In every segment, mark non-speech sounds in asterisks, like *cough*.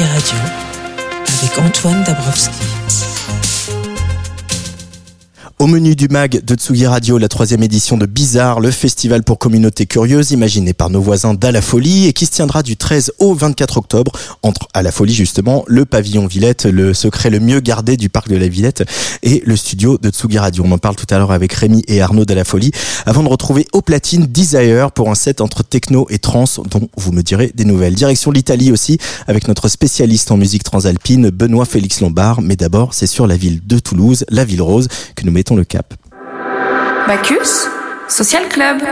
Radio avec Antoine Dabrowski. Au menu du mag de Tsugi Radio, la troisième édition de Bizarre, le festival pour communautés curieuses imaginé par nos voisins d'À la Folie et qui se tiendra du 13 au 24 octobre entre À la Folie justement, le pavillon Villette, le secret le mieux gardé du parc de la Villette et le studio de Tsugi Radio. On en parle tout à l'heure avec Rémi et Arnaud d'À la Folie avant de retrouver au platine Desire pour un set entre techno et trance dont vous me direz des nouvelles. Direction l'Italie aussi avec notre spécialiste en musique transalpine Benoît Félix Lombard. Mais d'abord, c'est sur la ville de Toulouse, la ville rose, que nous mettons le cap. Bacchus Social Club.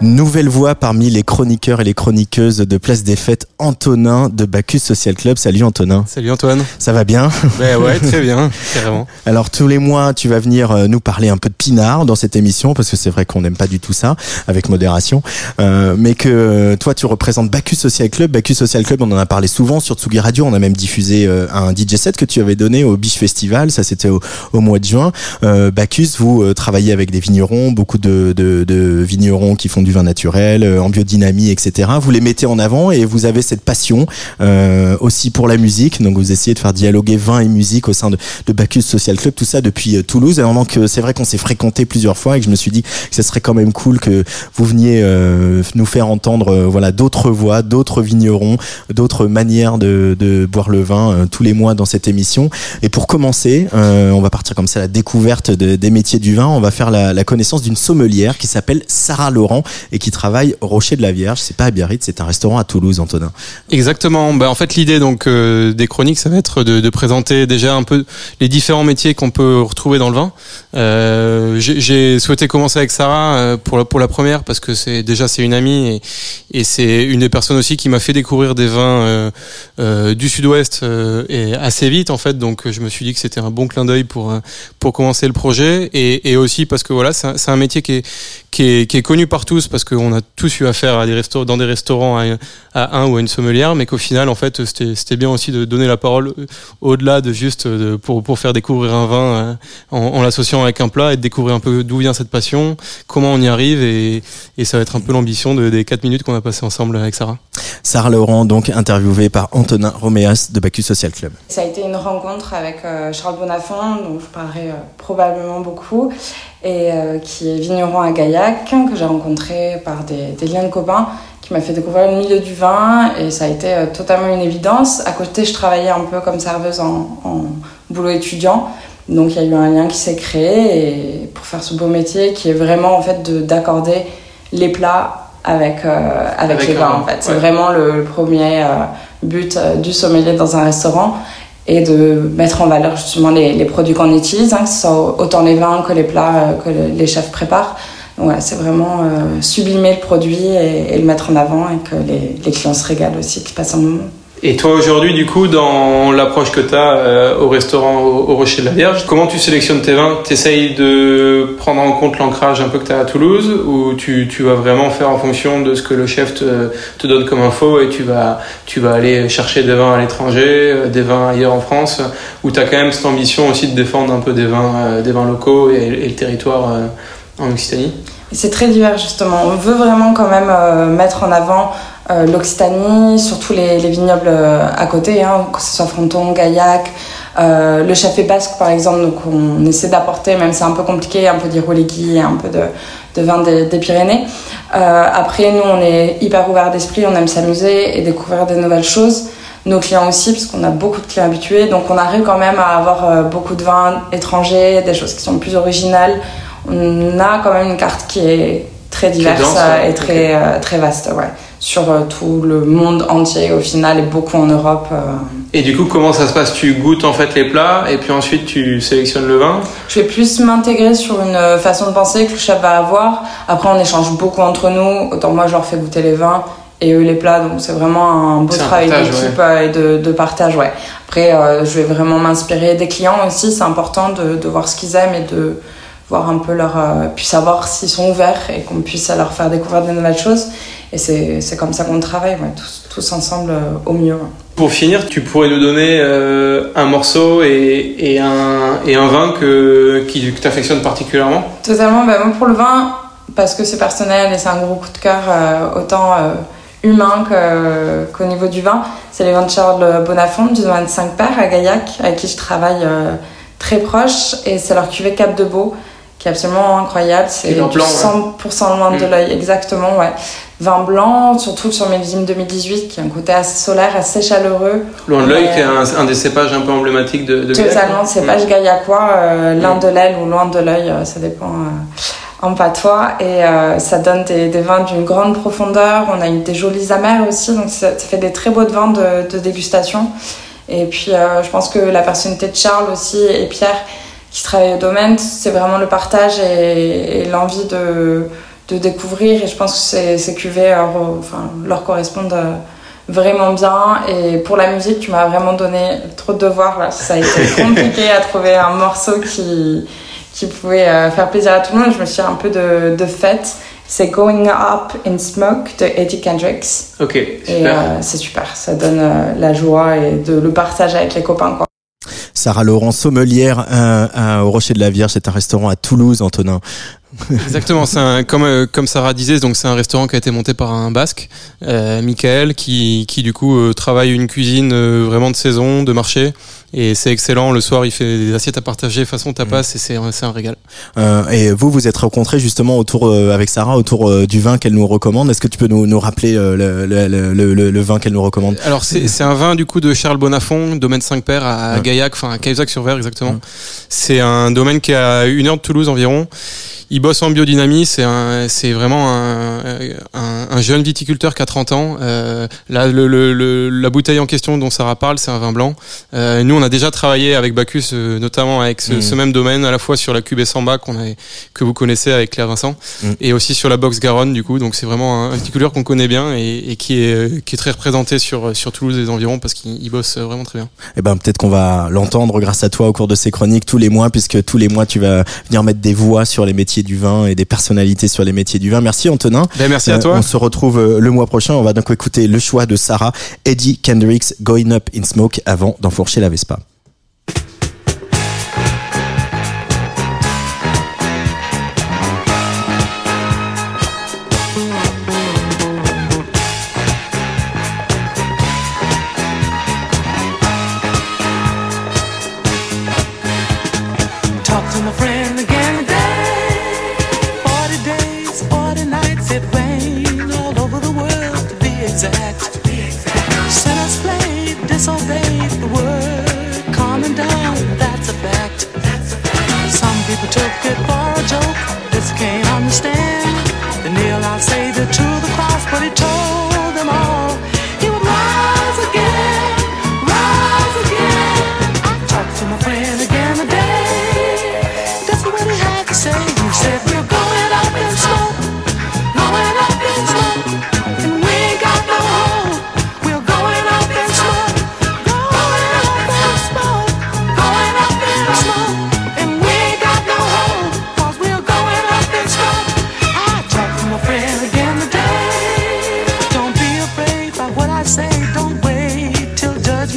Nouvelle voix parmi les chroniqueurs et les chroniqueuses de Place des Fêtes, Antonin de Bacchus Social Club. Salut Antonin. Salut Antoine. Ça va bien? Ben ouais, *laughs* très bien, carrément. Alors tous les mois, tu vas venir euh, nous parler un peu de pinard dans cette émission, parce que c'est vrai qu'on n'aime pas du tout ça, avec modération. Euh, mais que euh, toi, tu représentes Bacchus Social Club. Bacchus Social Club, on en a parlé souvent sur Tsugi Radio. On a même diffusé euh, un DJ set que tu avais donné au Biche Festival. Ça, c'était au, au mois de juin. Euh, Bacchus, vous travaillez avec des vignerons, beaucoup de, de, de vignerons qui font du vin naturel, euh, en biodynamie, etc. Vous les mettez en avant et vous avez cette passion euh, aussi pour la musique. Donc vous essayez de faire dialoguer vin et musique au sein de, de Bacchus Social Club, tout ça depuis euh, Toulouse. Alors donc euh, c'est vrai qu'on s'est fréquenté plusieurs fois et que je me suis dit que ce serait quand même cool que vous veniez euh, nous faire entendre euh, voilà d'autres voix, d'autres vignerons, d'autres manières de, de boire le vin tous les mois dans cette émission. Et pour commencer, on va partir comme ça à la découverte de- des métiers du vin. On va faire la, la connaissance d'une sommelière qui s'appelle Sarah Laurent et qui travaille au Rocher de la Vierge. C'est pas à Biarritz, c'est un restaurant à Toulouse, Antonin. Exactement. Bah, en fait, l'idée donc euh, des chroniques, ça va être de, présenter déjà un peu les différents métiers qu'on peut retrouver dans le vin. Euh, J'ai souhaité commencer avec Sarah euh, pour la, première parce que c'est déjà c'est une amie et, c'est une des personnes aussi qui m'a fait découvrir des vins du Sud-Ouest assez vite en fait. Donc je me suis dit que c'était un bon clin d'œil pour pour commencer le projet et, aussi parce que voilà, c'est un, c'est un métier qui est qui est, qui est connu par tous parce qu'on a tous eu affaire à des restaurants, dans des restaurants à, à un ou à une sommelière, mais qu'au final, en fait, c'était c'était bien aussi de donner la parole euh, au-delà de juste de, pour, pour faire découvrir un vin euh, en, en l'associant avec un plat et de découvrir un peu d'où vient cette passion, comment on y arrive et, et ça va être un peu l'ambition de, des quatre minutes qu'on a passé ensemble avec Sarah. Sarah Laurent, donc interviewée par Antonin Roméas de Bacchus Social Club. Ça a été une rencontre avec euh, Charles Bonafont, dont je parlerai euh, probablement beaucoup, et euh, qui est vigneron à Gaillac, que j'ai rencontré par des, des liens de copains, qui m'a fait découvrir le milieu du vin, et ça a été euh, totalement une évidence. À côté, je travaillais un peu comme serveuse en, en boulot étudiant, donc il y a eu un lien qui s'est créé, et pour faire ce beau métier, qui est vraiment en fait de- d'accorder les plats avec, euh, avec, Avec les vins, vin, en fait. C'est vraiment le, premier but du sommelier dans un restaurant et de mettre en valeur justement les, produits qu'on utilise, hein, que ce soit autant les vins que les plats euh, que le- les chefs préparent. Voilà, c'est vraiment euh, sublimer le produit et, et le mettre en avant et que les, les clients se régalent aussi, qu'ils passent un moment. Et toi aujourd'hui, du coup, dans l'approche que tu as au restaurant au, Rocher de la Vierge, comment tu sélectionnes tes vins? Tu essayes de prendre en compte l'ancrage un peu que tu as à Toulouse ou tu, tu vas vraiment faire en fonction de ce que le chef te, donne comme info et tu vas, tu vas aller chercher des vins à l'étranger, euh, des vins ailleurs en France, ou tu as quand même cette ambition aussi de défendre un peu des vins, euh, des vins locaux et, le territoire euh, en Occitanie? C'est très divers justement. On veut vraiment quand même euh, mettre en avant euh, l'Occitanie, surtout les, les vignobles euh, à côté, hein, que ce soit Fronton, Gaillac, euh, le Chafé Basque par exemple. Donc on essaie d'apporter, même c'est un peu compliqué, un peu d'Irouléguy, un peu de, de vin des, des Pyrénées. Euh, après, nous on est hyper ouvert d'esprit, on aime s'amuser et découvrir des nouvelles choses. Nos clients aussi, parce qu'on a beaucoup de clients habitués. Donc on arrive quand même à avoir beaucoup de vins étrangers, des choses qui sont plus originales. On a quand même une carte qui est très diverse dense, et très, euh, très vaste, ouais. Sur euh, tout le monde entier au final et beaucoup en Europe. euh. Et du coup, comment ça se passe? Tu goûtes en fait les plats et puis ensuite tu sélectionnes le vin? Je vais plus m'intégrer sur une euh, façon de penser que le chef va avoir. Après, on échange beaucoup entre nous. Autant moi, je leur fais goûter les vins et eux les plats. Donc, c'est vraiment un beau travail d'équipe et de, de partage, ouais. Après, euh, je vais vraiment m'inspirer des clients aussi. C'est important de, de voir ce qu'ils aiment et de voir un peu leur. euh, puis savoir s'ils sont ouverts et qu'on puisse leur faire découvrir de nouvelles choses. Et c'est comme ça qu'on travaille, ouais, tous, tous ensemble euh, au mieux. ouais. Pour finir, tu pourrais nous donner euh, un morceau et, et, un, et un vin que, qui, que tu affectionnes particulièrement? Totalement, bah, moi pour le vin, parce que c'est personnel et c'est un gros coup de cœur, euh, autant euh, humain qu'au niveau du vin. C'est les vins de Charles Bonafont du domaine 5 Pères à Gaillac, avec qui je travaille très proche. Et c'est leur cuvée Cap de Beau, qui est absolument incroyable. C'est Et du dans blanc, 100% loin de Mm. l'œil, exactement, ouais. Vin blanc, surtout sur Millésime 2018, qui a un côté assez solaire, assez chaleureux. Loin de l'œil, Ouais. qui est un, un des cépages un peu emblématiques de, de Totalement, hein. pas gaillacois, euh, l'un Mm. de l'aile ou loin de l'œil, euh, ça dépend euh, en patois. Et euh, ça donne des, des vins d'une grande profondeur. On a eu des jolis amers aussi, donc ça, ça fait des très beaux vins de, de dégustation. Et puis, euh, je pense que la personnalité de Charles aussi et Pierre, qui travaillent au domaine, c'est vraiment le partage et, et l'envie de, de découvrir. Et je pense que ces, ces cuvées euh, enfin, leur correspondent. euh, vraiment bien et pour la musique tu m'as vraiment donné trop de devoirs là ça a été *laughs* compliqué à trouver un morceau qui qui pouvait euh, faire plaisir à tout le monde je me suis un peu de, de fête c'est Going Up in Smoke de Eddie Kendricks Ok, et super. euh, c'est super ça donne euh, la joie et de le partage avec les copains quoi. Sarah Laurent, sommelière au Rocher de la Vierge, c'est un restaurant à Toulouse, Antonin. Exactement, c'est un, comme euh, comme Sarah disait, donc c'est un restaurant qui a été monté par un Basque, euh, Michael, qui qui du coup euh, travaille une cuisine vraiment de saison, de marché, et c'est excellent. Le soir, il fait des assiettes à partager façon tapas, et c'est un régal. Et vous, vous êtes rencontrés justement autour avec Sarah autour du vin qu'elle nous recommande. Est-ce que tu peux nous, nous rappeler le, le, le, vin qu'elle nous recommande? Alors c'est c'est un vin du coup de Charles Bonafont, domaine 5 Pères à Ouais. Gaillac, enfin à Cahuzac-sur-Vert exactement. Ouais. C'est un domaine qui est à une heure de Toulouse environ. Il bosse en biodynamie, c'est vraiment un, un, un jeune viticulteur qui a 30 ans. Euh, là, le, le, le- la bouteille en question dont Sarah parle, c'est un vin blanc. Euh, nous, on a déjà travaillé avec Bacchus, euh, notamment avec ce, ce même domaine, à la fois sur la cube et Samba qu'on que vous connaissez avec Claire Vincent, Mhm. et aussi sur la box Garonne. Du coup, donc c'est vraiment un, viticulteur qu'on connaît bien et, et qui est qui est très représenté sur sur Toulouse et les environs parce qu'il il bosse vraiment très bien. Eh ben peut-être qu'on va l'entendre grâce à toi au cours de ces chroniques tous les mois, puisque tous les mois tu vas venir mettre des voix sur les métiers du vin et des personnalités sur les métiers du vin. Merci Antonin. Ben, merci à Euh, toi. On se retrouve euh, le mois prochain. On va donc écouter le choix de Sarah, Eddie Kendricks, Going Up in Smoke, avant d'enfourcher la Vespa.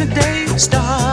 the day star.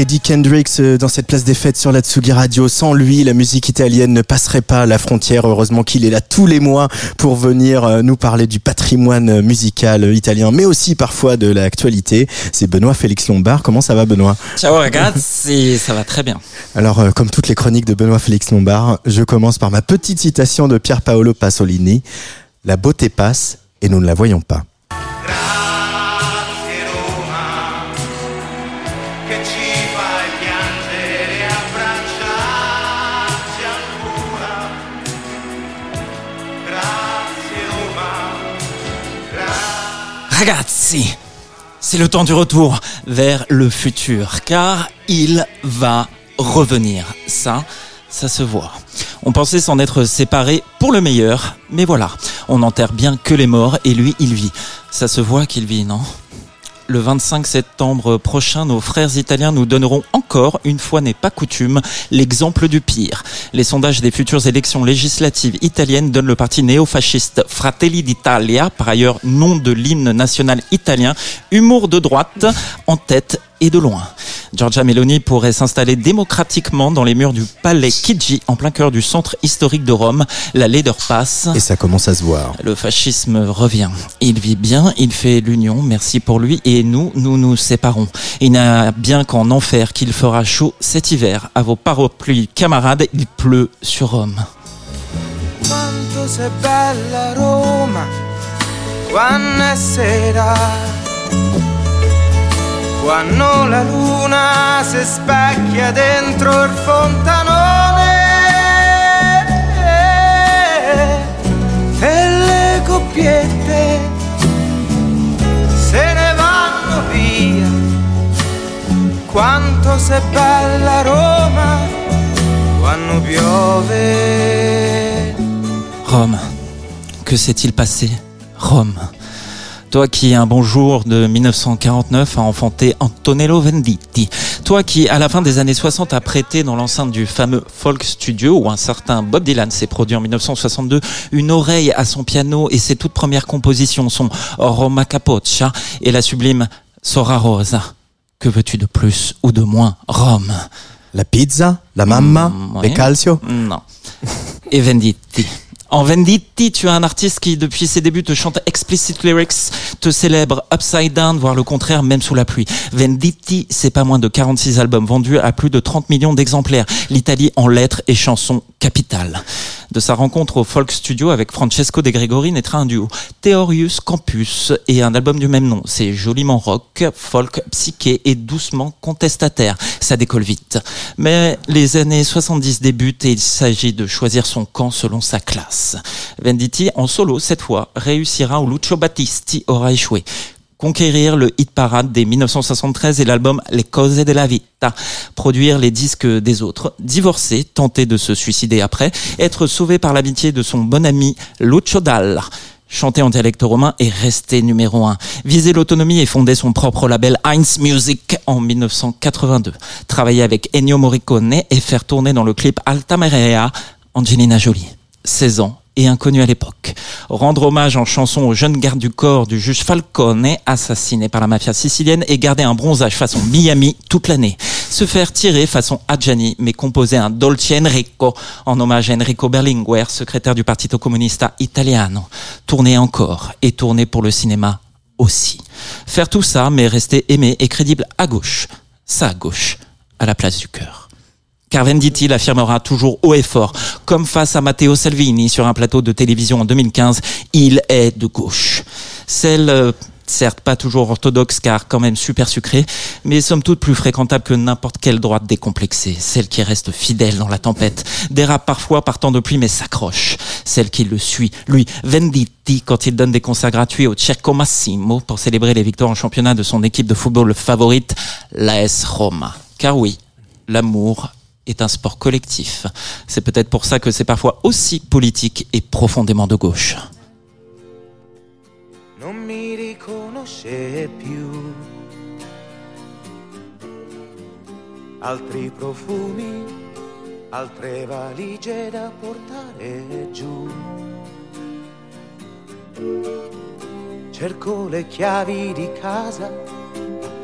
Eddie Kendricks euh, dans cette place des fêtes sur la Tsugi Radio. Sans lui, la musique italienne ne passerait pas la frontière. Heureusement qu'il est là tous les mois pour venir euh, nous parler du patrimoine musical italien, mais aussi parfois de l'actualité. C'est Benoît Félix Lombard. Comment ça va, Benoît? Ciao ragazzi, ça va très bien. Alors, euh, comme toutes les chroniques de Benoît Félix Lombard, je commence par ma petite citation de Pier Paolo Pasolini. La beauté passe et nous ne la voyons pas. Ragazzi, c'est le temps du retour vers le futur, car il va revenir. Ça, ça se voit. On pensait s'en être séparés pour le meilleur, mais voilà, on n'enterre bien que les morts et lui, il vit. Ça se voit qu'il vit, non? Le 25 septembre prochain, nos frères italiens nous donneront encore, une fois n'est pas coutume, l'exemple du pire. Les sondages des futures élections législatives italiennes donnent le parti néofasciste Fratelli d'Italia, par ailleurs nom de l'hymne national italien, humour de droite, en tête et de loin. Giorgia Meloni pourrait s'installer démocratiquement dans les murs du palais Chigi, en plein cœur du centre historique de Rome. La laideur passe. Et ça commence à se voir. Le fascisme revient. Il vit bien, il fait l'union, merci pour lui, et nous, nous nous séparons. Il n'a bien qu'en enfer qu'il fera chaud cet hiver. À vos parapluies, camarades, il pleut sur Rome. Quanto sei bella Roma, quando è sera, quando la luna si specchia dentro il fontanone e le coppiette se ne vanno via. Quanto sei bella Roma, quando piove. Rome. Que s'est-il passé Rome. Toi qui, un bon jour de 1949, a enfanté Antonello Venditti. Toi qui, à la fin des années 60, a prêté dans l'enceinte du fameux Folk Studio, où un certain Bob Dylan s'est produit en 1962, une oreille à son piano et ses toutes premières compositions, son Roma Capoccia et la sublime Sora Rosa. Que veux-tu de plus ou de moins Rome? La pizza, la mamma, Mm, les ouais. calcio? Non. Et Venditti. En Venditti, tu as un artiste qui, depuis ses débuts, te chante explicit lyrics, te célèbre upside down, voire le contraire, même sous la pluie. Venditti, c'est pas moins de 46 albums vendus à plus de 30 millions d'exemplaires. L'Italie en lettres et chansons capitales. De sa rencontre au Folk Studio avec Francesco De Gregori naîtra un duo. Theorius Campus et un album du même nom. C'est joliment rock, folk, psyché et doucement contestataire. Ça décolle vite. Mais les années 70 débutent et il s'agit de choisir son camp selon sa classe. Venditti, en solo cette fois, réussira où Lucio Battisti aura échoué conquérir le hit parade des 1973 et l'album Les Cose della Vita, produire les disques des autres, divorcer, tenter de se suicider après, être sauvé par l'amitié de son bon ami Lucio Dalla, chanter en dialecte romain et rester numéro un, viser l'autonomie et fonder son propre label Heinz Music en 1982, travailler avec Ennio Morricone et faire tourner dans le clip Alta Marea Angelina Jolie. 16 ans et inconnu à l'époque. Rendre hommage en chanson au jeune garde du corps du juge Falcone, assassiné par la mafia sicilienne, et garder un bronzage façon Miami toute l'année. Se faire tirer façon Adjani, mais composer un Dolce Enrico en hommage à Enrico Berlinguer, secrétaire du Partito Comunista Italiano. Tourner encore et tourner pour le cinéma aussi. Faire tout ça, mais rester aimé et crédible à gauche. Ça à gauche, à la place du cœur. Car Venditti l'affirmera toujours haut et fort, comme face à Matteo Salvini sur un plateau de télévision en 2015, il est de gauche. Celle, euh, certes pas toujours orthodoxe car quand même super sucrée, mais somme toute plus fréquentable que n'importe quelle droite décomplexée. Celle qui reste fidèle dans la tempête, dérape parfois par temps de pluie mais s'accroche. Celle qui le suit, lui, Venditti, quand il donne des concerts gratuits au Cerco Massimo pour célébrer les victoires en championnat de son équipe de football favorite, l'AS Roma. Car oui, l'amour est un sport collectif. C'est peut-être pour ça que c'est parfois aussi politique et profondément de gauche. non mi riconosce più. Altri profumi, altre valigie da portare giù. Cerco le chiavi di casa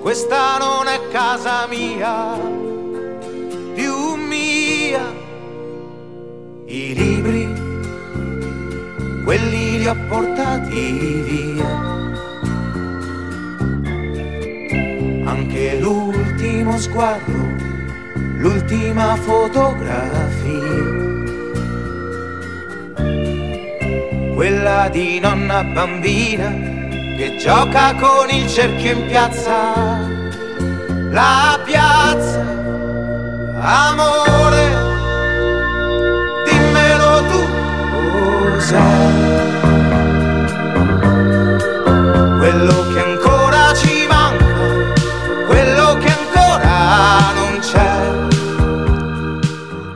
questa non è casa mia, più mia. I libri, quelli li ho portati via. Anche l'ultimo sguardo, l'ultima fotografia. Quella di nonna bambina che gioca con il cerchio in piazza. La piazza, amore, dimmelo tu cos'è. Quello che ancora ci manca, quello che ancora non c'è.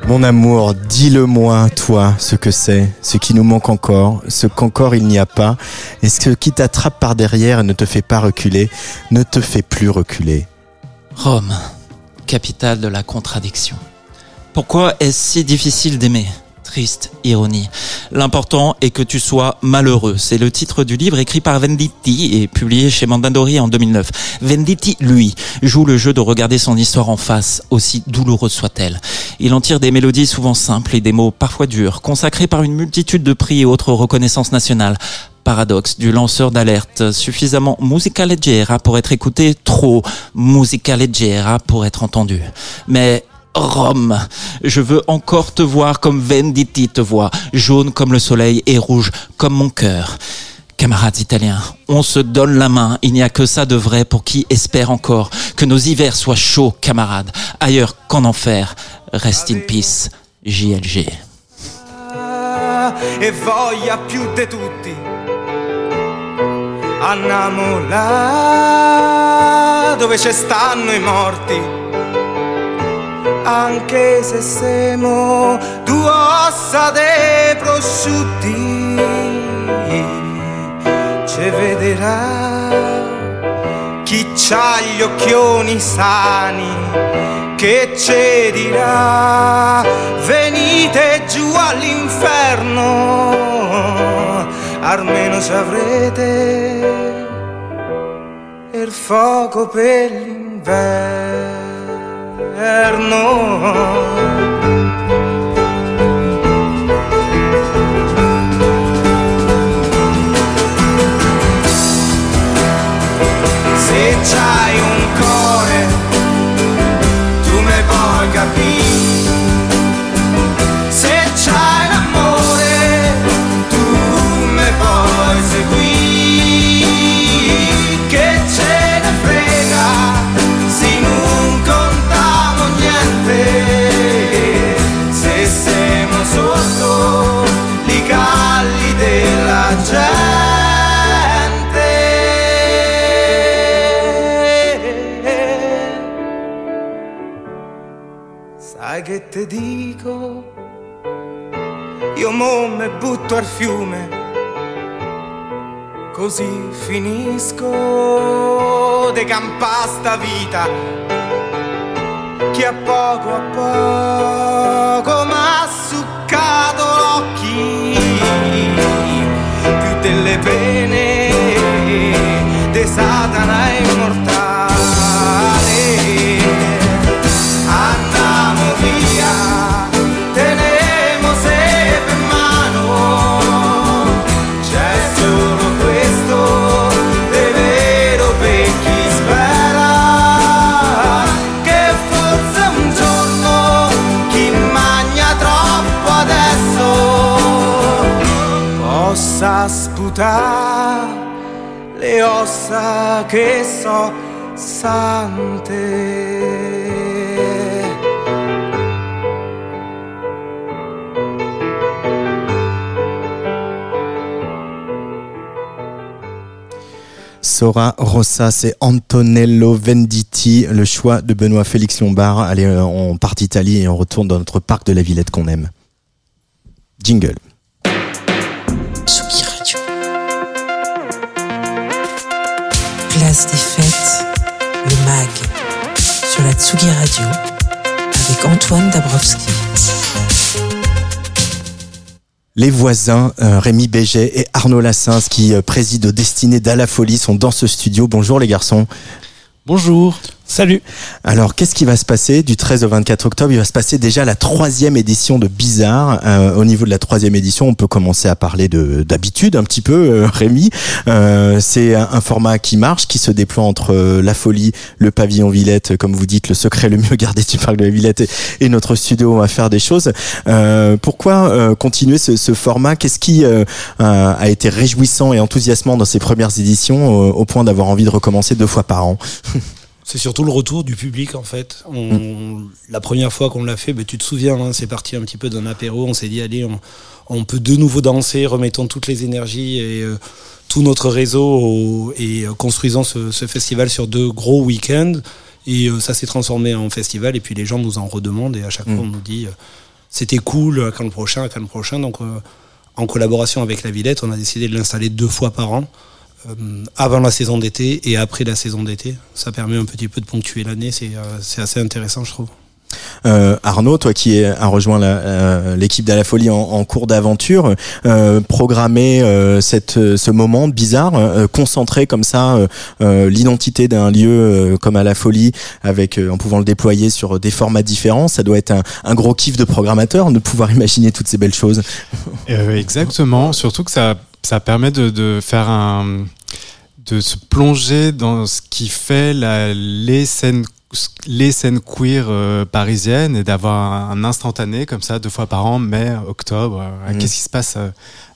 Mon amour, dis-le-moi, toi, ce que c'est, ce qui nous manque encore, ce qu'encore il n'y a pas, et ce qui t'attrape par derrière et ne te fait pas reculer, ne te fait plus reculer. Rome, capitale de la contradiction. Pourquoi est-ce si difficile d'aimer? Triste ironie. L'important est que tu sois malheureux. C'est le titre du livre écrit par Venditti et publié chez Mandandori en 2009. Venditti, lui, joue le jeu de regarder son histoire en face, aussi douloureuse soit-elle. Il en tire des mélodies souvent simples et des mots parfois durs, consacrés par une multitude de prix et autres reconnaissances nationales. Paradoxe du lanceur d'alerte, suffisamment musica leggera pour être écouté, trop musica leggera pour être entendu. Mais Rome, je veux encore te voir comme Venditti te voit, jaune comme le soleil et rouge comme mon cœur. Camarades italiens, on se donne la main, il n'y a que ça de vrai pour qui espère encore que nos hivers soient chauds, camarades, ailleurs qu'en enfer. Rest in peace, JLG. Andiamo là dove ci stanno i morti. Anche se siamo due ossa dei prosciutti, ci vedrà chi c'ha gli occhioni sani che ci dirà venite giù all'inferno almeno ci avrete il fuoco per l'inverno. Se c'hai un Sai che te dico? Io mo me butto al fiume, così finisco de campa sta vita. Che a poco a poco m'ha succato l'occhi, più delle pene de Satana immortale. Sora Rossa, c'est Antonello Venditti, le choix de Benoît Félix Lombard. Allez, euh, on part d'Italie et on retourne dans notre parc de la Villette qu'on aime. Jingle. Place des fêtes, le MAG, sur la Tsugi Radio, avec Antoine Dabrowski. Les voisins, euh, Rémi Béget et Arnaud Lassens, qui euh, président aux destinées d'À la Folie, sont dans ce studio. Bonjour les garçons. Bonjour. Salut. Alors, qu'est-ce qui va se passer du 13 au 24 octobre? Il va se passer déjà la troisième édition de Bizarre. Euh, au niveau de la troisième édition, on peut commencer à parler de d'habitude un petit peu, euh, Rémi. Euh, c'est un, format qui marche, qui se déploie entre la folie, le pavillon Villette, comme vous dites, le secret le mieux gardé du parc de la Villette et, notre studio. On va faire des choses. Pourquoi continuer ce, ce format? Qu'est-ce qui a été réjouissant et enthousiasmant dans ces premières éditions au point d'avoir envie de recommencer deux fois par an? *laughs* C'est surtout le retour du public en fait. On, La première fois qu'on l'a fait, ben, tu te souviens, hein, c'est parti un petit peu d'un apéro. On s'est dit allez, on, on peut de nouveau danser, remettons toutes les énergies et euh, tout notre réseau au- et euh, construisons ce, ce festival sur deux gros week-ends. Et euh, ça s'est transformé en festival et puis les gens nous en redemandent et à chaque Mm. fois on nous dit c'était cool, à quand le prochain, à quand le prochain. Donc en collaboration avec la Villette, on a décidé de l'installer deux fois par an. Euh, avant la saison d'été et après la saison d'été. Ça permet un petit peu de ponctuer l'année, c'est euh, assez intéressant je trouve. Euh, Arnaud, toi qui as rejoint la- euh, l'équipe d'À la Folie en, en cours d'aventure, euh, programmer euh, cette, euh, ce moment bizarre, euh, concentrer comme ça euh, euh, l'identité d'un lieu euh, comme À la Folie, avec euh, en pouvant le déployer sur des formats différents, ça doit être un, un gros kiff de programmateur de pouvoir *laughs* imaginer toutes ces belles choses. Euh, exactement, surtout que ça, ça permet de, de faire un de se plonger dans ce qui fait la, les scènes les scènes queer euh, parisiennes et d'avoir un instantané comme ça deux fois par an, mai, octobre. euh, Mhm. Qu'est-ce qui se passe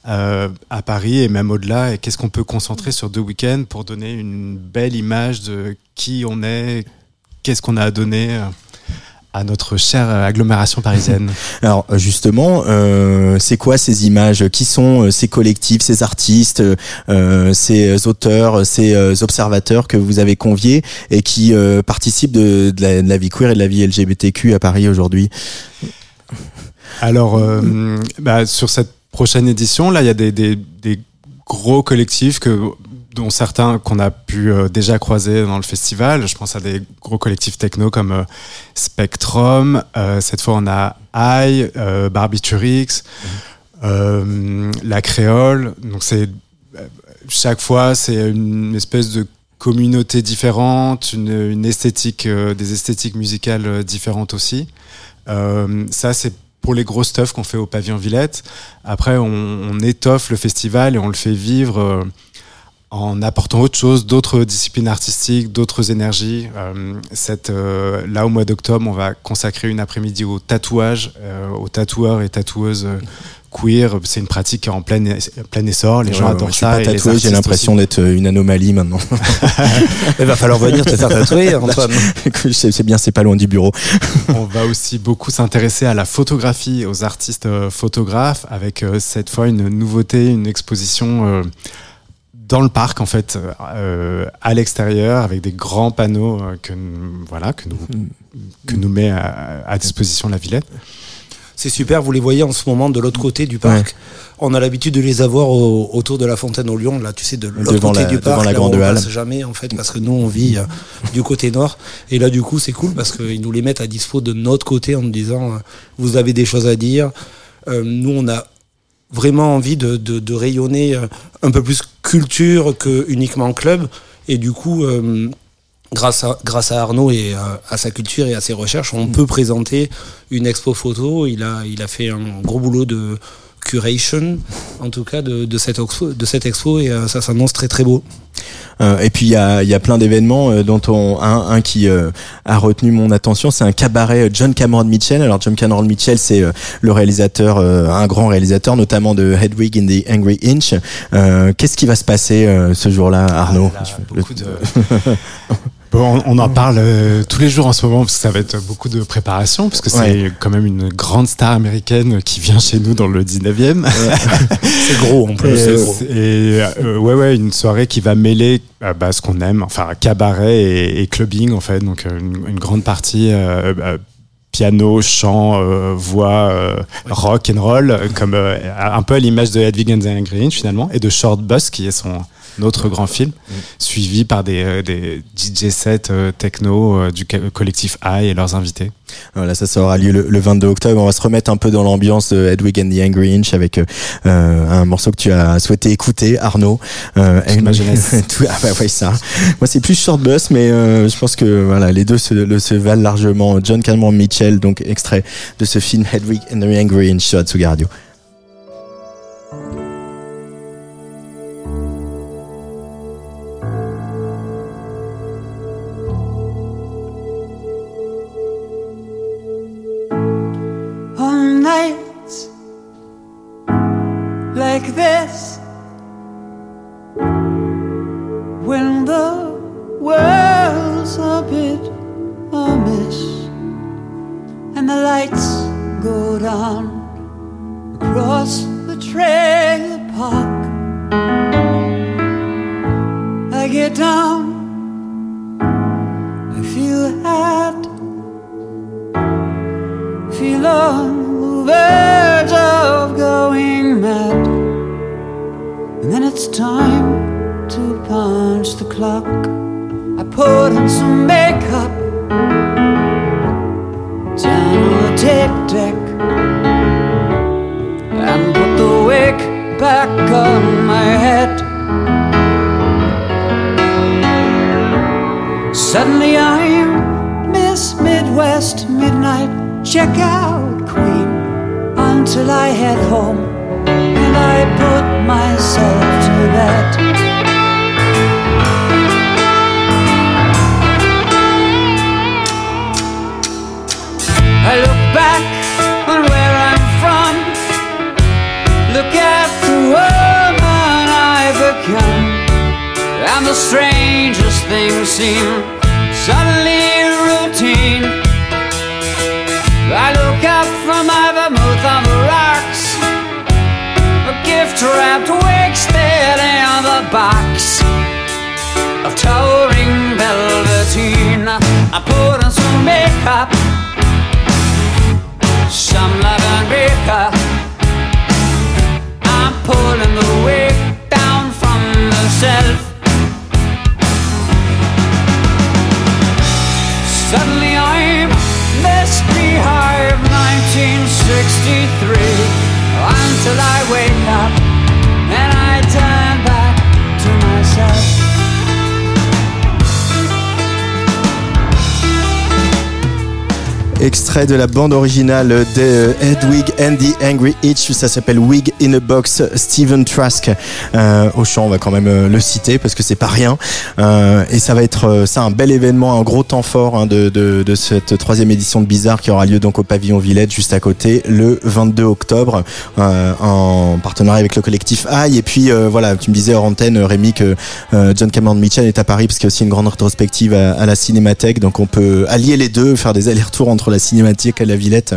euh, à Paris et même au-delà et qu'est-ce qu'on peut concentrer sur deux week-ends pour donner une belle image de qui on est, qu'est-ce qu'on a à donner à notre chère euh, agglomération parisienne. *laughs* Alors justement, euh, c'est quoi ces images? Qui sont euh, ces collectifs, ces artistes, euh, ces auteurs, ces euh, observateurs que vous avez conviés et qui euh, participent de, de la, de la vie queer et de la vie LGBTQ à Paris aujourd'hui? Alors, euh, bah, sur cette prochaine édition, là, il y a des, des, des gros collectifs que, dont certains qu'on a pu euh, déjà croiser dans le festival. Je pense à des gros collectifs techno comme euh, Spectrum. Euh, cette fois, on a I, Barbiturix, euh, La Créole. Donc, c'est chaque fois, c'est une espèce de communauté différente, une, une esthétique, des esthétiques musicales différentes aussi. Ça, c'est pour les gros stuff qu'on fait au pavillon Villette. Après, on, on étoffe le festival et on le fait vivre en apportant autre chose, d'autres disciplines artistiques, d'autres énergies. Euh, cette, euh, là, au mois d'octobre, on va consacrer une après-midi au tatouage, euh, aux tatoueurs et tatoueuses queer. C'est une pratique en plein, plein essor. Les gens Ouais, adorent je suis ça. pas tatoué, j'ai l'impression d'être une anomalie maintenant. *laughs* Il va falloir venir te faire tatouer *laughs* Antoine. *laughs* C'est bien, c'est pas loin du bureau. On va aussi beaucoup s'intéresser à la photographie, aux artistes photographes, avec cette fois une nouveauté, une exposition dans le parc en fait, euh, à l'extérieur, avec des grands panneaux euh, que nous- voilà que nous que nous met à, à disposition la Villette. C'est super, vous les voyez en ce moment de l'autre côté du parc. On a l'habitude de les avoir au- autour de la fontaine au Lyon, là tu sais, de l'autre Devant côté la- du devant parc, la là grande on halle. passe jamais en fait, parce que nous on vit euh, du côté nord. Et là du coup c'est cool parce qu'ils nous les mettent à dispo de notre côté en nous disant euh, vous avez des choses à dire. Euh, nous on a vraiment envie de, de, de rayonner euh, un peu plus culture que uniquement club. Et du coup, euh, grâce, à, grâce à Arnaud et à, à sa culture et à ses recherches, on peut présenter une expo photo. Il a, il a fait un gros boulot de curation, en tout cas, de, de, cette, expo, de cette expo. Et euh, ça s'annonce très très beau. Euh, et puis il y a, y a plein d'événements euh, dont on un, un qui euh, a retenu mon attention, c'est un cabaret John Cameron Mitchell. Alors John Cameron Mitchell, c'est euh, le réalisateur, euh, un grand réalisateur, notamment de Hedwig in the Angry Inch. Euh, Qu'est-ce qui va se passer euh, ce jour-là, Arnaud? Ah là, beaucoup de- *laughs* Bon, on, en parle euh, tous les jours en ce moment parce que ça va être beaucoup de préparation parce que c'est Ouais. quand même une grande star américaine qui vient chez nous dans le 19e. *laughs* C'est gros en plus. Et, gros. et, euh, ouais, ouais, une soirée qui va mêler euh, bah, ce qu'on aime, enfin cabaret et, et clubbing en fait, donc une, une grande partie euh, piano, chant, euh, voix, euh, rock and roll, comme euh, un peu à l'image de Hedwig and the Angry Inch finalement, et de Short Bus qui est son autre grand film, suivi par des, euh, des DJ sets euh, techno euh, du collectif I et leurs invités. Voilà, ça, ça aura lieu le, le 22 octobre. On va se remettre un peu dans l'ambiance de Hedwig and the Angry Inch avec euh, un morceau que tu as souhaité écouter, Arnaud. Euh, Toute ma et- jeunesse. *laughs* Tout- ah bah ouais, ça. Moi, c'est plus Short Bus, mais euh, je pense que voilà, les deux se, le- se valent largement. John Cameron Mitchell, donc extrait de ce film Hedwig and the Angry Inch sur Atsugi Radio. Across the trailer park. I get down seem suddenly routine. I look up from my vermouth on the rocks. A gift wrapped wig wasted in the box of towering velveteen. I put on some makeup, 1963 Until I wake up Extrait de la bande originale de euh, Hedwig and the Angry Itch. Ça s'appelle Wig in a Box. Steven Trask euh, au chant, on va quand même euh, le citer parce que c'est pas rien. Euh, et ça va être euh, ça un bel événement, un gros temps fort hein, de, de, de cette troisième édition de Bizarre qui aura lieu donc au pavillon Villette juste à côté le 22 octobre euh, en partenariat avec le collectif AI. Et puis voilà, tu me disais hors antenne Rémi que John Cameron Mitchell est à Paris parce qu'il y a aussi une grande rétrospective à, à la Cinémathèque. Donc on peut allier les deux, faire des allers-retours entre la Cinémathèque et la Villette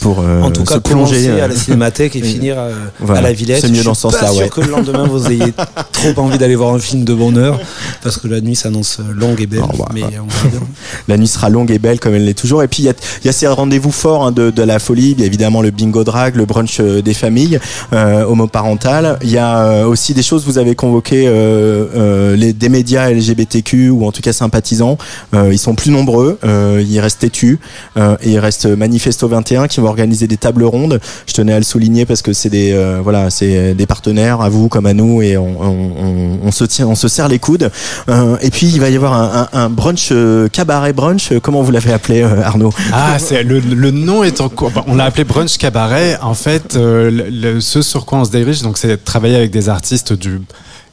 pour euh, En tout cas, se plonger euh, à la cinémathèque et *laughs* finir euh, Voilà. à la Villette. C'est mieux dans ce sens-là, ouais. que le lendemain vous ayez *laughs* trop envie d'aller voir un film de bonne heure parce que la nuit s'annonce longue et belle. Oh, bah, mais bah. on verra bien. *laughs* La nuit sera longue et belle comme elle l'est toujours. Et puis il y a, il y a ces rendez-vous forts hein, de, de la folie. Il y a évidemment le bingo drag, le brunch des familles euh, homoparentales. Il y a aussi des choses. Vous avez convoqué euh, euh, les, des médias LGBTQ ou en tout cas sympathisants. Ils sont plus nombreux. Euh, il reste Têtu euh, et il reste Manifesto 21 qui vont organiser des tables rondes. Je tenais à le souligner parce que c'est des euh, voilà c'est des partenaires à vous comme à nous et on, on, on, on se tient on se serre les coudes. Euh, et puis il va y avoir un, un, un brunch euh, cabaret brunch. Comment vous l'avez appelé euh, Arnaud Ah, c'est le, le nom est en cours. On l'a appelé brunch cabaret. En fait, euh, le, ce sur quoi on se dirige, donc, c'est de travailler avec des artistes du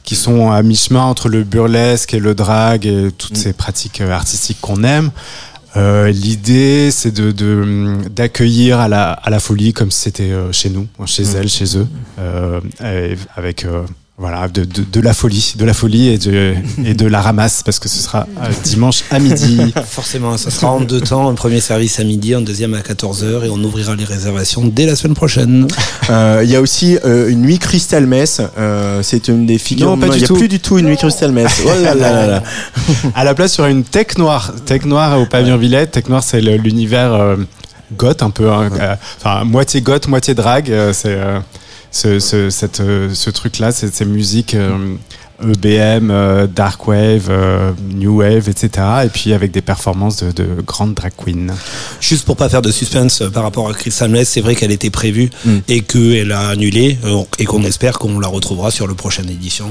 qui sont à mi-chemin entre le burlesque et le drag et toutes ces pratiques euh, artistiques qu'on aime. Euh, L'idée, c'est de de- d'accueillir à la à la folie comme si c'était euh, chez nous, chez elles, chez eux, euh, et avec euh, voilà de, de, de la folie, de la folie et de et de la ramasse parce que ce sera euh, dimanche à midi. *laughs* Forcément, ça sera en deux temps. Un premier service à midi, un deuxième à 14h et on ouvrira les réservations dès la semaine prochaine. Euh, Il y a aussi euh, une nuit Crystal Mess. Euh, c'est une des figures. Non, pas il du y a tout. plus du tout une nuit Crystal Mess. Oh là là là là. *laughs* À la place, sur une tech noire. Tech noire au pavillon Villette. Tech noire, c'est l'univers euh, goth, un peu, hein, euh, enfin, moitié goth, moitié drag. euh, c'est euh, ce, ce, cette, euh, ce truc-là, c'est ces musiques euh, EBM, euh, Dark Wave, euh, New Wave, etc. Et puis avec des performances de, de grandes drag queens. Juste pour pas faire de suspense euh, par rapport à Crystal Mess, c'est vrai qu'elle était prévue Mm. et qu'elle a annulé et qu'on espère qu'on la retrouvera sur le prochaine édition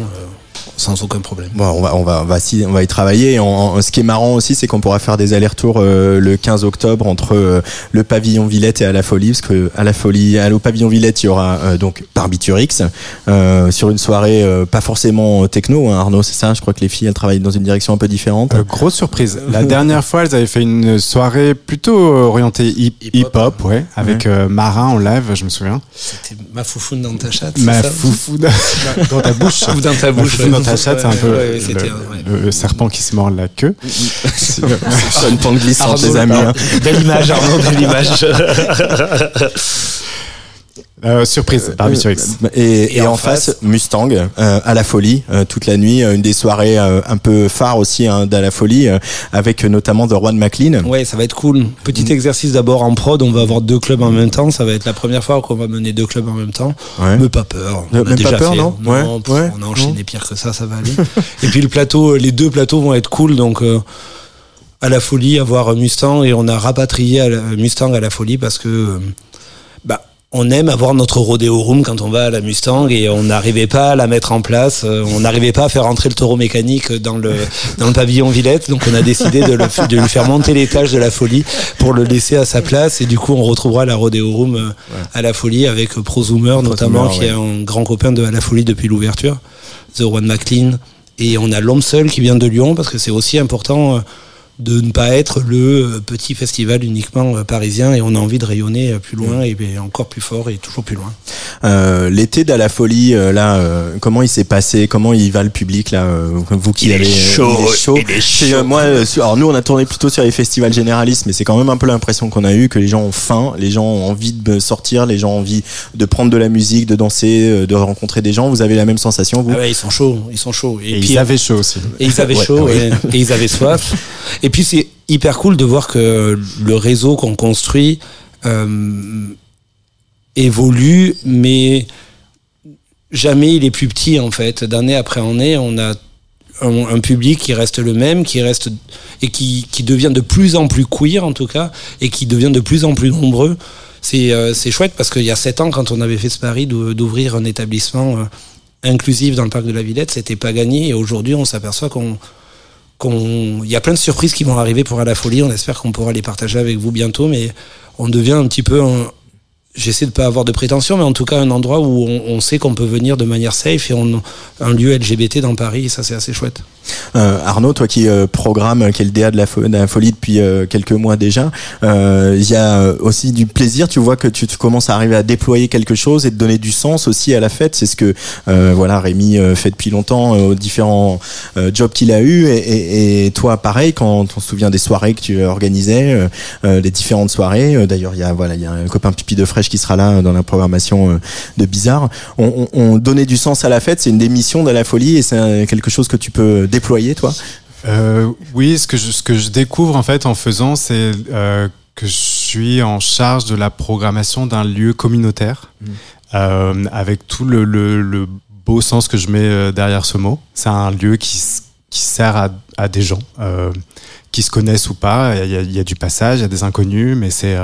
sans aucun problème. Bon, on va, on va, on va, si- on va y travailler. Et ce qui est marrant aussi, c'est qu'on pourra faire des allers-retours euh, le 15 octobre entre euh, le pavillon Villette et à la Folie, parce que à la Folie, à- au pavillon Villette, il y aura euh, donc Barbiturix euh, sur une soirée euh, pas forcément techno. Hein, Arnaud, c'est ça? Je crois que les filles, elles travaillent dans une direction un peu différente. Euh, grosse surprise. La dernière fois, elles avaient fait une soirée plutôt orientée hip- hip-hop, ouais, avec euh, Marin en live, je me souviens. C'était ma foufoune dans ta chatte. Ma c'est ça? foufou *laughs* dans ta bouche. Ou dans ta bouche, ta chatte, c'est un peu ouais, le- le, serpent qui se mord la queue. *laughs* *laughs* Sean Pan glissant, Arnaud, les amis. hein. Belle image, Arnaud, belle *laughs* image. Euh, surprise, Barbiturix. Et, et, Et en, en face, face, Mustang euh, à la folie euh, toute la nuit, euh, une des soirées euh, un peu phares aussi hein, d'à la folie, euh, avec euh, notamment The Juan McLean. Ouais, ça va être cool. Petit Mm. exercice d'abord en prod, on va avoir deux clubs en même temps. Ça va être la première fois qu'on va mener deux clubs en même temps. Ouais. Mais pas peur. Euh, On a même déjà pas peur, fait. non Ouais, pff, ouais, On a enchaîné pire que ça, ça va aller. *laughs* et puis le plateau, les deux plateaux vont être cool. Donc euh, à la folie, avoir Mustang et on a rapatrié à la- Mustang à la folie parce que euh, bah on aime avoir notre rodeo room quand on va à la Mustang et on n'arrivait pas à la mettre en place, euh, on n'arrivait pas à faire entrer le taureau mécanique dans le dans le pavillon Villette, donc on a décidé de, le, de lui faire monter l'étage de la folie pour le laisser à sa place. Et du coup on retrouvera la rodeo room euh, à la folie avec Prozoomer notamment qui ouais. est un grand copain de à la folie depuis l'ouverture, The One McLean et on a l'homme seul qui vient de Lyon parce que c'est aussi important euh, de ne pas être le euh, petit festival uniquement euh, parisien et on a envie de rayonner euh, plus loin et, encore plus fort et toujours plus loin. Euh, L'été d'à la folie, là, euh, comment il s'est passé? Comment il va le public là Vous qui Il est avez, chaud, il est chaud. il est chaud. euh, moi, alors nous, on a tourné plutôt sur les festivals généralistes, mais c'est quand même un peu l'impression qu'on a eu que les gens ont faim, les gens ont envie de sortir, les gens ont envie de prendre de la musique, de danser, de rencontrer des gens. Vous avez la même sensation, vous? Ah ouais, ils sont chauds, ils sont chauds. Et puis, ils avaient chaud aussi. Et ils avaient Ouais, chaud, ouais. et ils avaient soif. *laughs* Et puis c'est hyper cool de voir que le réseau qu'on construit euh, évolue, mais jamais il est plus petit en fait. D'année après année, on a un, public qui reste le même, qui reste et qui, devient de plus en plus queer en tout cas, et qui devient de plus en plus nombreux. C'est euh, chouette parce qu'il y a sept ans, quand on avait fait ce pari d'ou- d'ouvrir un établissement euh, inclusif dans le parc de la Villette, c'était pas gagné. Et aujourd'hui, on s'aperçoit qu'on qu'on il y a plein de surprises qui vont arriver pour à la folie. On espère qu'on pourra les partager avec vous bientôt, mais on devient un petit peu un, J'essaie de pas avoir de prétention, mais en tout cas un endroit où on, sait qu'on peut venir de manière safe et on, un lieu LGBT dans Paris, et ça c'est assez chouette. Euh, Arnaud, toi qui euh, programme, euh, qui est le DA de la, folie depuis euh, quelques mois déjà, euh, il y a euh, aussi du plaisir. Tu vois que tu, tu commences à arriver à déployer quelque chose et de donner du sens aussi à la fête. C'est ce que voilà Rémi fait depuis longtemps aux différents jobs qu'il a eu. Et, et, et toi, pareil, quand on se souvient des soirées que tu organisais, les différentes soirées. D'ailleurs, il y a voilà, il y a un copain pipi de fraîche qui sera là dans la programmation de Bizarre. On, on, on donnait du sens à la fête. C'est une des missions de la folie et c'est quelque chose que tu peux déployer, toi. Euh, oui, ce que, je, ce que je découvre en fait en faisant, c'est euh, que je suis en charge de la programmation d'un lieu communautaire, euh, avec tout le, le, le beau sens que je mets derrière ce mot. C'est un lieu qui, sert à, à des gens, qui se connaissent ou pas. Il y a, il y a du passage, il y a des inconnus, mais c'est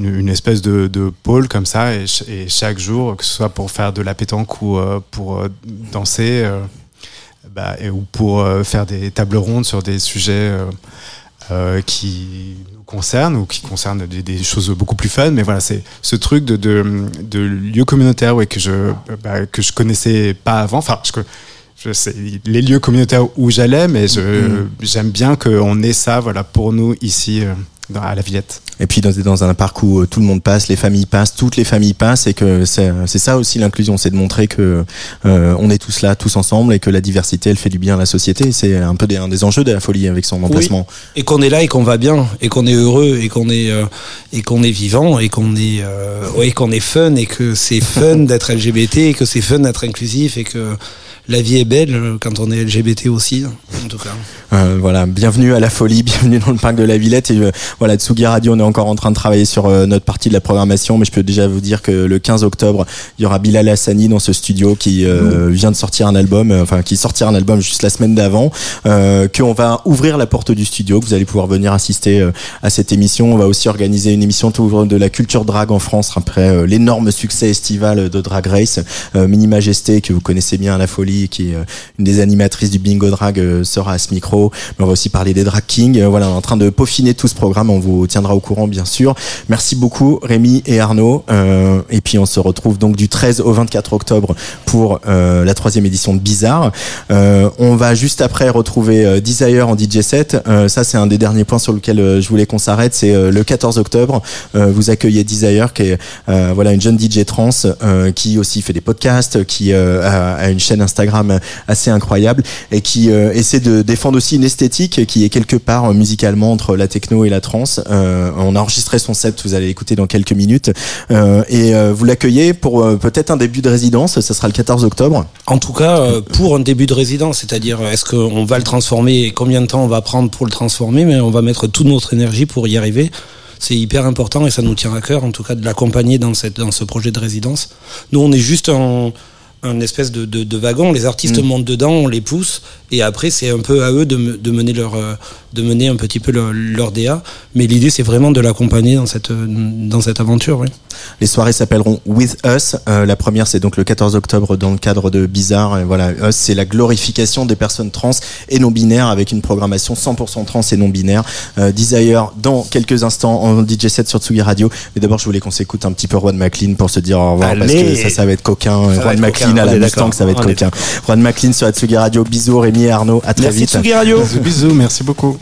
une, une espèce de, de pôle comme ça. Et, ch- et chaque jour, que ce soit pour faire de la pétanque ou pour danser. Bah, et- ou pour euh, faire des tables rondes sur des sujets euh, euh, qui nous concernent ou qui concernent des, des choses beaucoup plus fun. Mais voilà, c'est ce truc de, de, de lieu communautaire ouais, que, je, bah, que je connaissais pas avant. Enfin, je, je sais les lieux communautaires où j'allais, mais je- j'aime bien qu'on ait ça voilà, pour nous ici dans- à la Villette. Et puis dans, dans un parc où tout le monde passe, les familles passent, toutes les familles passent, et que c'est ça aussi l'inclusion, c'est de montrer que euh, on est tous là, tous ensemble, et que la diversité, elle fait du bien à la société. C'est un peu des, un des enjeux de la folie avec son emplacement. Et qu'on est là et qu'on va bien et qu'on est heureux et qu'on est euh, et qu'on est vivant et qu'on est euh, ouais, qu'on est fun et que c'est fun *laughs* d'être LGBT et que c'est fun d'être inclusif et que la vie est belle euh, quand on est LGBT aussi, en tout cas. Euh, voilà, bienvenue à la folie, *laughs* bienvenue dans le parc de la Villette. Et euh, voilà, Tsugi Radio, on est encore en train de travailler sur euh, notre partie de la programmation, mais je peux déjà vous dire que le 15 octobre, il y aura Bilal Hassani dans ce studio qui vient de sortir un album, enfin qui sortira un album juste la semaine d'avant, qu'on va ouvrir la porte du studio, que vous allez pouvoir venir assister à cette émission. On va aussi organiser une émission de la culture drag en France après l'énorme succès estival de Drag Race. Mini Majesté, que vous connaissez bien à la folie, qui est euh, une des animatrices du Bingo Drag, euh, sera à ce micro. Mais on va aussi parler des Drag Kings. Euh, voilà, on est en train de peaufiner tout ce programme. On vous tiendra au courant, bien sûr. Merci beaucoup, Rémi et Arnaud. Euh, et puis, on se retrouve donc du 13 au 24 octobre pour euh, la troisième édition de Bizarre. Euh, on va juste après retrouver Desire en DJ set. Ça, c'est un des derniers points sur lequel je voulais qu'on s'arrête. C'est le 14 octobre. Vous accueillez Desire, qui est voilà une jeune DJ trans qui aussi fait des podcasts, qui a, a une chaîne Instagram assez incroyable et qui euh, essaie de défendre aussi une esthétique qui est quelque part euh, musicalement entre la techno et la trance. Euh, on a enregistré son set, vous allez l'écouter dans quelques minutes. Euh, et euh, vous l'accueillez pour euh, peut-être un début de résidence. Ça sera le 14 octobre. En tout cas, euh, pour un début de résidence, c'est-à-dire est-ce qu'on va le transformer et combien de temps on va prendre pour le transformer, mais on va mettre toute notre énergie pour y arriver. C'est hyper important et ça nous tient à cœur, en tout cas, de l'accompagner dans ce projet de résidence. Nous, on est juste en un espèce de, de, de wagon. Les artistes Mm. montent dedans, on les pousse, et après c'est un peu à eux de, de mener leur, euh, de mener un petit peu leur, leur DA. Mais l'idée c'est vraiment de l'accompagner dans cette, euh, dans cette aventure. Oui. Les soirées s'appelleront With Us. Euh, la première, c'est donc le 14 octobre dans le cadre de Bizarre. Et voilà, Us, c'est la glorification des personnes trans et non binaires avec une programmation 100% trans et non binaire. Euh, Desire dans quelques instants en DJ set sur Tsugi Radio. Mais d'abord, je voulais qu'on s'écoute un petit peu Juan McLean pour se dire au revoir parce Allez. que ça, ça va être coquin. Juan être McLean à la Mustang, d'accord. ça va être coquin. Juan McLean sur la Tsugi Radio. Bisous Rémi et Arnaud. À très Merci vite. Tsugi Radio. Bisous, bisous, merci beaucoup.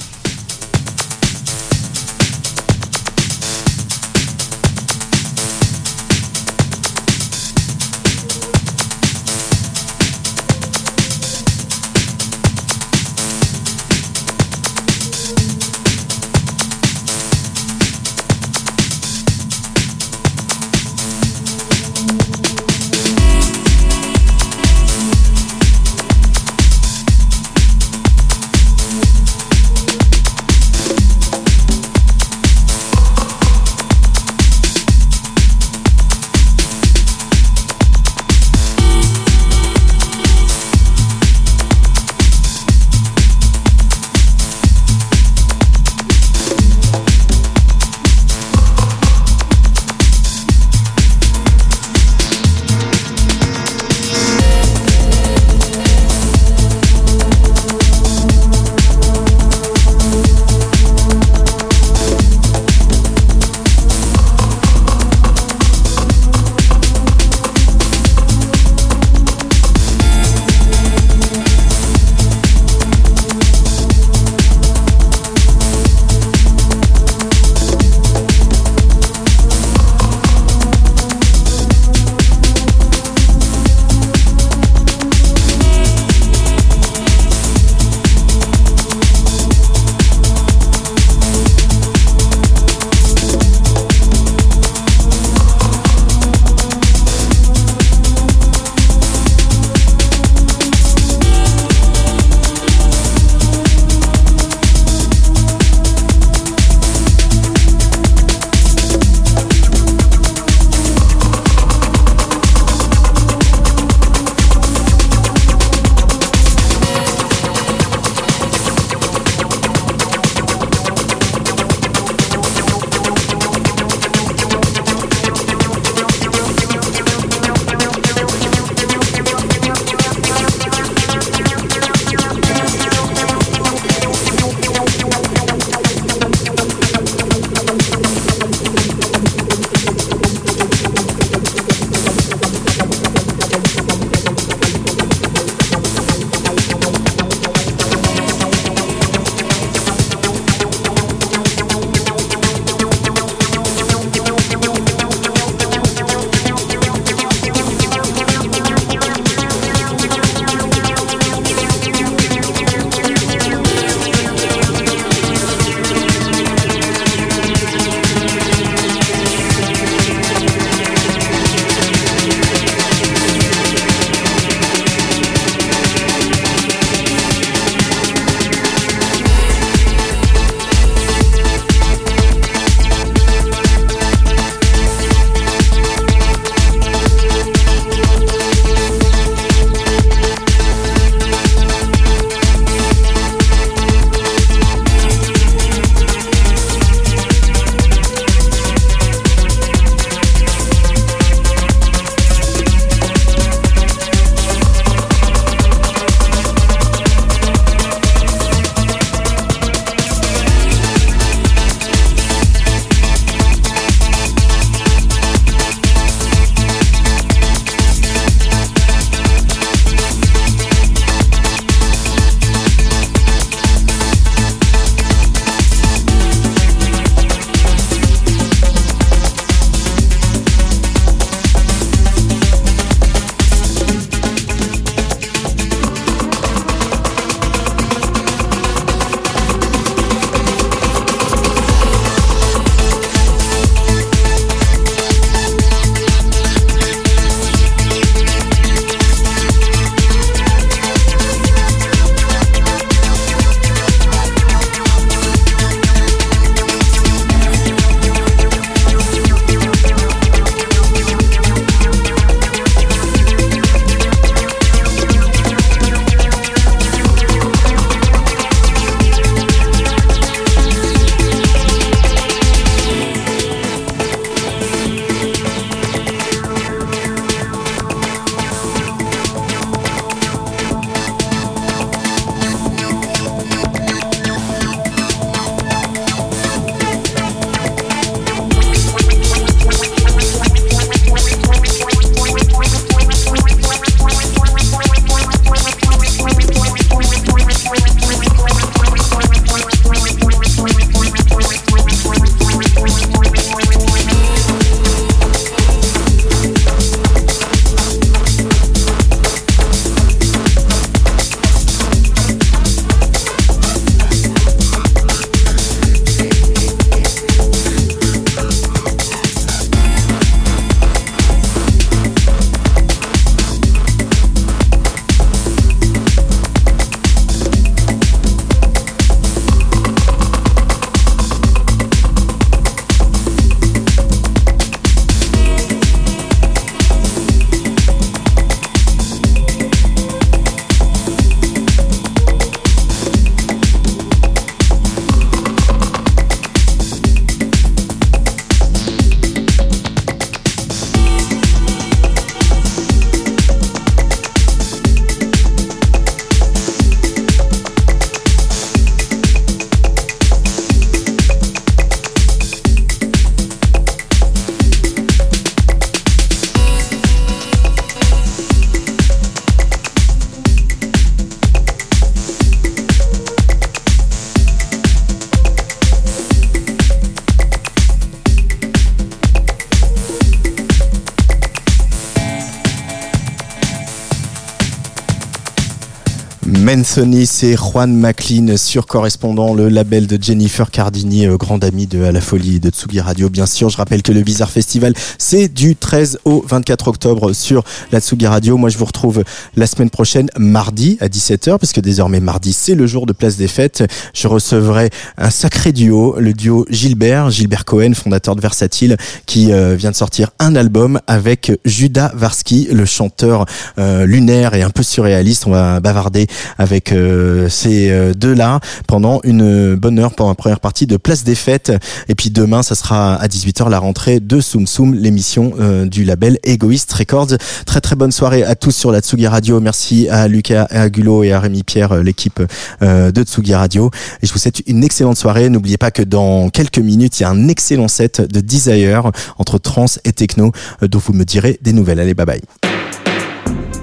Anthony, c'est Juan McLean sur Correspondant, le label de Jennifer Cardini, euh, grande amie de À la Folie de Tsugi Radio. Bien sûr, je rappelle que le Bizarre Festival, c'est du 13 au 24 octobre sur la Tsugi Radio. Moi, je vous retrouve la semaine prochaine, mardi à 17h, parce que désormais mardi, c'est le jour de Place des Fêtes. Je recevrai un sacré duo, le duo Gilbert, Gilbert Cohen, fondateur de Versatile, qui euh, vient de sortir un album avec Judas Varsky, le chanteur euh, lunaire et un peu surréaliste. On va bavarder avec euh, ces euh, deux-là pendant une bonne heure pendant la première partie de Place des Fêtes. Et puis demain, ça sera à 18h la rentrée de Soum Soum, l'émission euh, du label Egoist Records. Très très bonne soirée à tous sur la Tsugi Radio. Merci à Lucas, à et à Rémi Pierre, euh, l'équipe euh, de Tsugi Radio. Et je vous souhaite une excellente soirée. N'oubliez pas que dans quelques minutes, il y a un excellent set de Desire entre trance et techno euh, dont vous me direz des nouvelles. Allez, bye bye.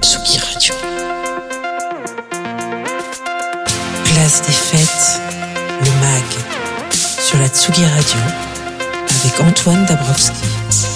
Tsugi Place des fêtes, le MAG, sur la Tsugi Radio, avec Antoine Dabrowski.